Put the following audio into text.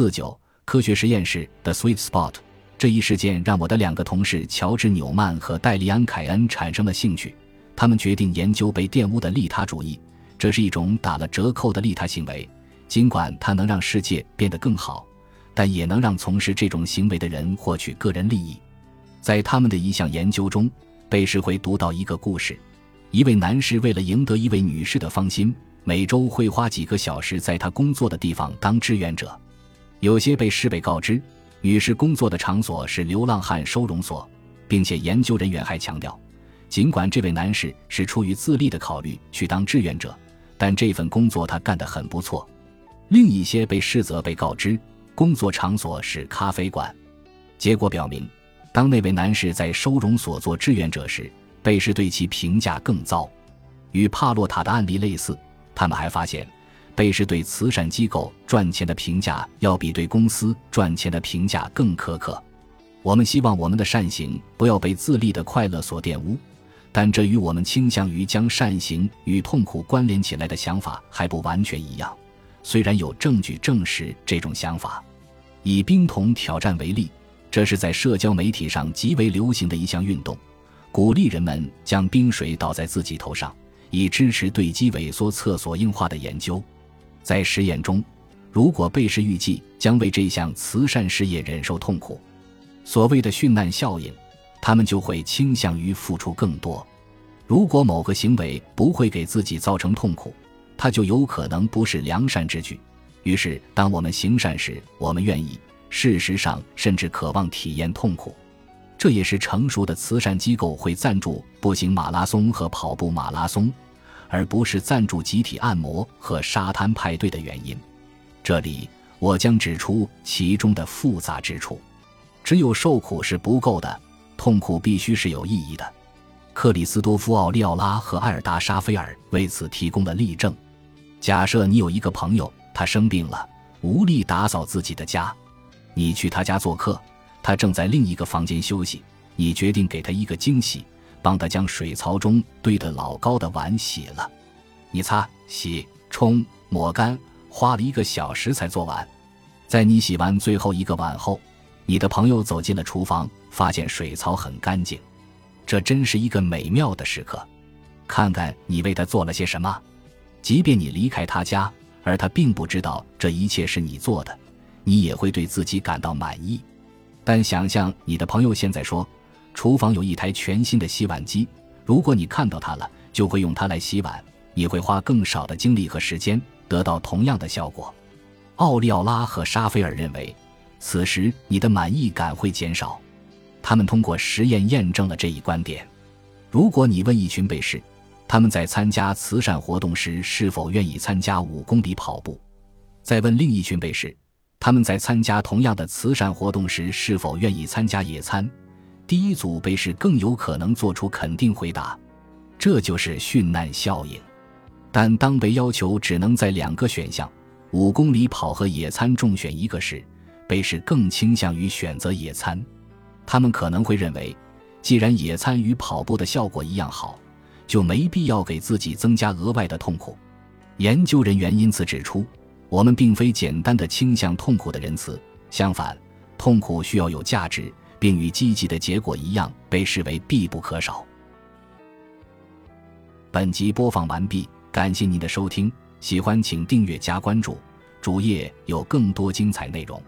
四九科学实验室 The Sweet Spot 这一事件让我的两个同事乔治纽曼和戴利安凯恩产生了兴趣，他们决定研究被玷污的利他主义。这是一种打了折扣的利他行为，尽管它能让世界变得更好，但也能让从事这种行为的人获取个人利益。在他们的一项研究中，贝氏会读到一个故事：一位男士为了赢得一位女士的芳心，每周会花几个小时在他工作的地方当志愿者。有些被试被告知，女士工作的场所是流浪汉收容所，并且研究人员还强调，尽管这位男士是出于自利的考虑去当志愿者。但这份工作他干得很不错。另一些被试则被告知工作场所是咖啡馆。结果表明，当那位男士在收容所做志愿者时，被试对其评价更糟。与帕洛塔的案例类似，他们还发现，贝氏对慈善机构赚钱的评价要比对公司赚钱的评价更苛刻。我们希望我们的善行不要被自利的快乐所玷污。但这与我们倾向于将善行与痛苦关联起来的想法还不完全一样。虽然有证据证实这种想法，以冰桶挑战为例，这是在社交媒体上极为流行的一项运动，鼓励人们将冰水倒在自己头上，以支持对肌萎缩厕所硬化的研究。在实验中，如果被试预计将为这项慈善事业忍受痛苦，所谓的殉难效应。他们就会倾向于付出更多。如果某个行为不会给自己造成痛苦，它就有可能不是良善之举。于是，当我们行善时，我们愿意，事实上甚至渴望体验痛苦。这也是成熟的慈善机构会赞助步行马拉松和跑步马拉松，而不是赞助集体按摩和沙滩派对的原因。这里，我将指出其中的复杂之处。只有受苦是不够的。痛苦必须是有意义的。克里斯多夫·奥利奥拉和艾尔达·沙菲尔为此提供了例证。假设你有一个朋友，他生病了，无力打扫自己的家，你去他家做客，他正在另一个房间休息。你决定给他一个惊喜，帮他将水槽中堆得老高的碗洗了。你擦、洗、冲、抹干，花了一个小时才做完。在你洗完最后一个碗后。你的朋友走进了厨房，发现水槽很干净，这真是一个美妙的时刻。看看你为他做了些什么。即便你离开他家，而他并不知道这一切是你做的，你也会对自己感到满意。但想象你的朋友现在说，厨房有一台全新的洗碗机，如果你看到它了，就会用它来洗碗，你会花更少的精力和时间，得到同样的效果。奥利奥拉和沙菲尔认为。此时，你的满意感会减少。他们通过实验验证了这一观点。如果你问一群被试，他们在参加慈善活动时是否愿意参加五公里跑步，再问另一群被试，他们在参加同样的慈善活动时是否愿意参加野餐，第一组被试更有可能做出肯定回答。这就是殉难效应。但当被要求只能在两个选项——五公里跑和野餐中选一个时，被试更倾向于选择野餐，他们可能会认为，既然野餐与跑步的效果一样好，就没必要给自己增加额外的痛苦。研究人员因此指出，我们并非简单的倾向痛苦的仁慈，相反，痛苦需要有价值，并与积极的结果一样被视为必不可少。本集播放完毕，感谢您的收听，喜欢请订阅加关注，主页有更多精彩内容。